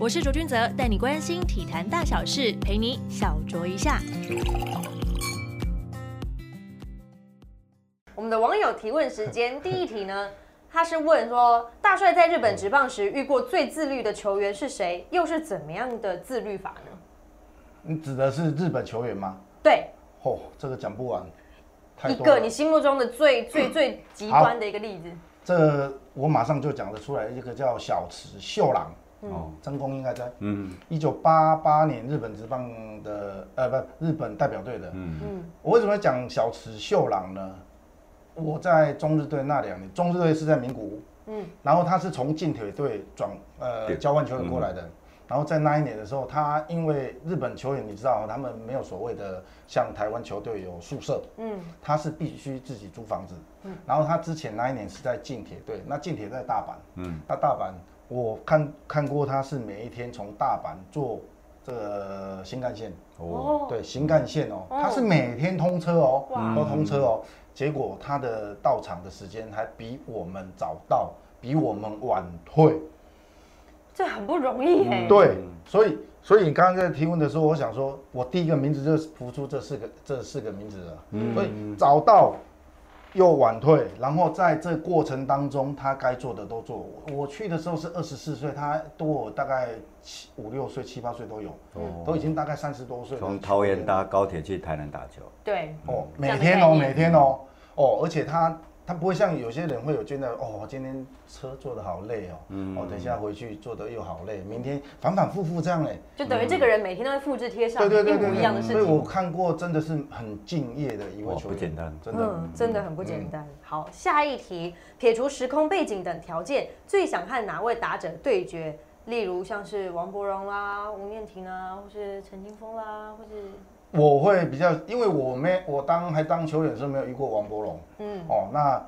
我是卓君泽，带你关心体坛大小事，陪你小酌一下。我们的网友提问时间，第一题呢，他是问说，大帅在日本职棒时遇过最自律的球员是谁？又是怎么样的自律法呢？你指的是日本球员吗？对，哦，这个讲不完，一个你心目中的最最最极端的一个例子。这我马上就讲得出来，一个叫小池秀郎，嗯哦，真宫应该在，嗯。一九八八年日本职棒的，呃，不，日本代表队的。嗯。嗯我为什么要讲小池秀朗呢？我在中日队那两年，中日队是在名古屋，嗯。然后他是从近铁队转呃交换球员过来的。然后在那一年的时候，他因为日本球员你知道，他们没有所谓的像台湾球队有宿舍，嗯。他是必须自己租房子。嗯。然后他之前那一年是在近铁队，那近铁在大阪，嗯，那大阪我看看过他是每一天从大阪坐这个新干线，哦，对新干线哦，哦他是每天通车哦，都通车哦。结果他的到场的时间还比我们早到，比我们晚退。这很不容易耶。对，所以所以你刚刚在提问的时候，我想说，我第一个名字就是浮出这四个这四个名字了。所以早到又晚退，然后在这过程当中，他该做的都做。我我去的时候是二十四岁，他多我大概七五六岁、七八岁都有，都已经大概三十多岁了。从桃园搭高铁去台南打球，对，哦，每天哦，每天哦，哦，而且他他不会像有些人会有觉得哦，今天车坐的好累哦，哦，等一下回去坐的又好累，明天反反复复这样嘞。就等于这个人每天都会复制贴上对对一模对对对，一样的事情所以我。看过真的是很敬业的一位哇球员，不简单真的。嗯，真的很不简单。好，下一题，撇除时空背景等条件，最想和哪位打者对决？例如像是王伯荣啦、吴念婷啊，或是陈金峰啦，或是我会比较，因为我没我当还当球员的时候没有遇过王伯荣。嗯，哦，那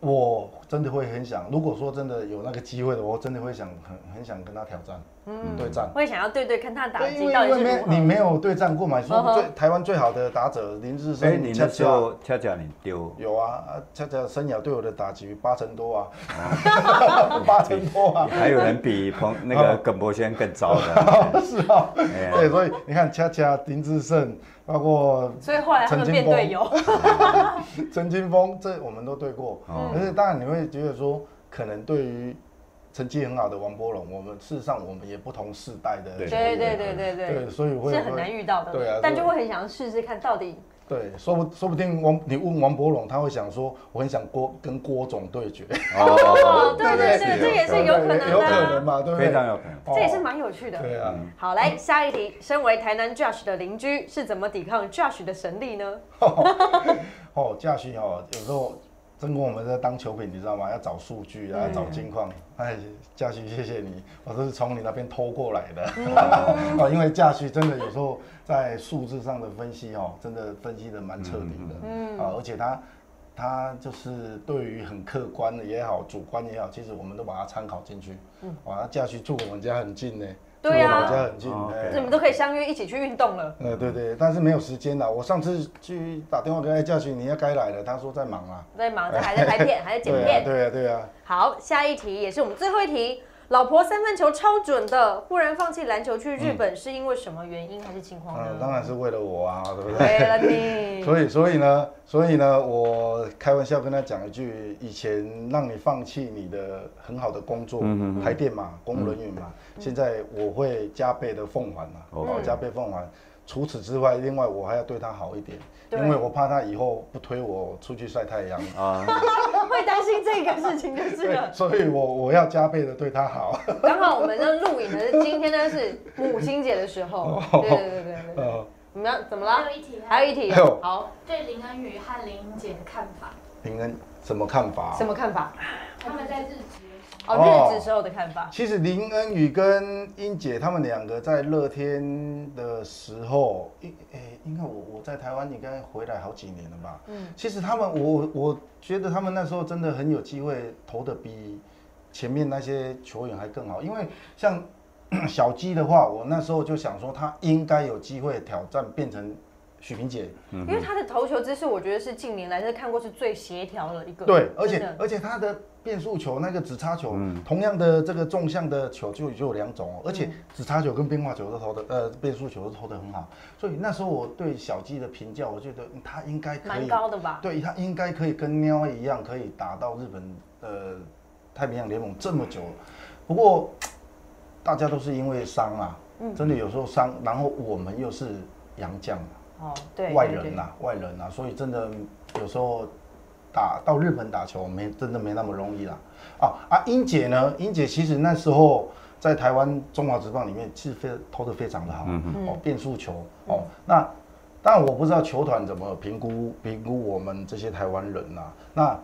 我真的会很想，如果说真的有那个机会的，我真的会想很很想跟他挑战，嗯。对战。会想要对对看他打，因击为因为没到底是如何。你没有对战过嘛，说最台湾最好的打者林志哎，升，你那时恰。恰候恰恰你丢，有啊，啊恰恰生涯对我的打击八成多啊，八成多啊，还有人比彭那个耿博轩更糟的，是啊，哎对，所以你看恰恰林志胜，包括所以后来他们变队友。陈金峰，这我们都对过。嗯可是当然你会觉得说，可能对于成绩很好的王波龙，我们事实上我们也不同世代的对对对对对对，所以会是很难遇到的。对啊但就会很想要试试看到底。对，说不说不定王你问王柏荣，他会想说，我很想郭跟郭总对决，哦，对对对对，这也是有可能的有可能啊。嘛，对不对？非常有可能。哦这也是蛮有趣的。对啊。好，来下一题，身为台南 Josh 的邻居，是怎么抵抗 Josh 的神力呢？哦，Josh 哦，有时候真跟我们在当球品，你知道吗？要找数据啊，嗯找金矿。哎，嘉旭，谢谢你，我都是从你那边偷过来的。嗯 哦，因为嘉旭真的有时候在数字上的分析哦，真的分析的蛮彻底的。嗯啊，而且他他就是对于很客观的也好，主观也好，其实我们都把它参考进去。嗯，哇，那驾训住我们家很近呢，对啊住我们家很近。你们都可以相约一起去运动了。呃，对对，但是没有时间了。我上次去打电话给艾驾训，你要该来了，他说在忙啊。在忙他，还在拍片，还在剪对啊，片。对啊，对啊。好，下一题也是我们最后一题。老婆三分球超准的，忽然放弃篮球去日本，是因为什么原因还是情况呢嗯，？当然是为了我啊，对不对？为了你。所以，所以呢，所以呢，我开玩笑跟他讲一句：以前让你放弃你的很好的工作，嗯嗯嗯台电嘛，公务人员嘛，现在我会加倍的奉还嘛，哦哦，加倍奉还。除此之外，另外我还要对他好一点，因为我怕他以后不推我出去晒太阳。啊，会担心这个事情就是了。所以我我要加倍的对他好。刚好我们这录影的今天呢是母亲节的时候，对对对对对对。呃，我们要怎么了？还有一题，还有一题还有，好，对林恩宇和林英姐的看法，林恩什么看法？什么看法？他们在日职哦，哦日职时候的看法。其实林恩宇跟英姐他们两个在乐天的时候，应诶、应该我我在台湾应该回来好几年了吧。嗯，其实他们我我觉得他们那时候真的很有机会投的比前面那些球员还更好，因为像小鸡的话，我那时候就想说他应该有机会挑战变成许平姐，因为他的投球姿势，我觉得是近年来是看过是最协调的一个。对，而且而且他的变速球那个直插球，嗯同样的这个纵向的球就就有两种哦，而嗯且直插球跟变化球都投的，呃，变速球都投的很好，所以那时候我对小鸡的评价，我觉得嗯他应该可蛮，高的吧？对他应该可以跟喵一样，可以打到日本呃太平洋联盟这么久，不过大家都是因为伤啊，嗯真的有时候伤，然后我们又是洋将啊。哦，对，外人呐、外人呐、所以真的有时候打到日本打球没真的没那么容易啦。啊啊，英姐呢？英姐其实那时候在台湾中华职棒里面是非投的非常的好，嗯哦，变速球哦。那当然我不知道球团怎么评估评估我们这些台湾人呐、那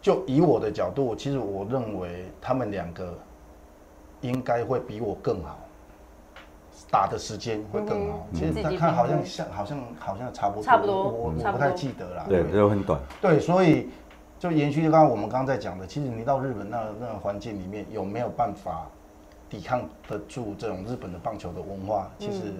就以我的角度，其实我认为他们两个应该会比我更好。打的时间会更好。嗯其实他看好像像好像好像差不多，差不多我我我不太记得了。对，都很短。对，所以就延续刚刚我们刚刚在讲的，其实你到日本那那个环境里面，有没有办法抵抗得住这种日本的棒球的文化，其实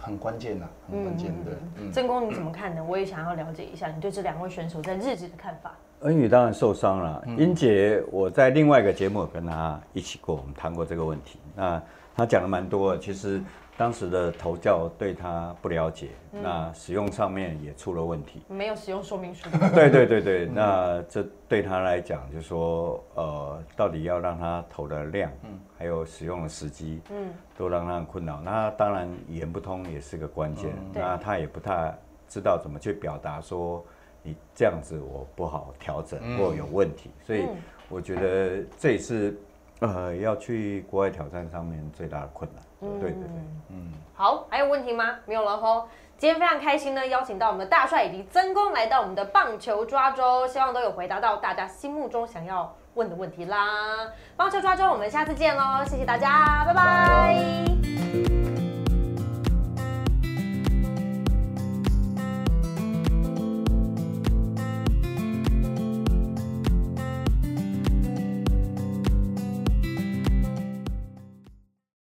很关键呐，很关键。对，嗯。真公你怎么看呢？我也想要了解一下你对这两位选手在日子的看法。恩宇当然受伤了，英杰我在另外一个节目有跟他一起过，我们谈过这个问题。那他讲的蛮多的，其实当时的投教对他不了解，那使用上面也出了问题。没有使用说明书，对对对对，那这对他来讲，就说呃，到底要让他投的量，还有使用的时机，嗯，都让他很困扰。那当然语言不通也是个关键，对。那他也不太知道怎么去表达说你这样子我不好调整或有问题，所以嗯。我觉得这也是呃要去国外挑战上面最大的困难。对对对。嗯好，还有问题吗？没有了吼。今天非常开心呢，邀请到我们的大帅以及曾公来到我们的棒球抓周，希望都有回答到大家心目中想要问的问题啦。棒球抓周，我们下次见喽，谢谢大家，拜拜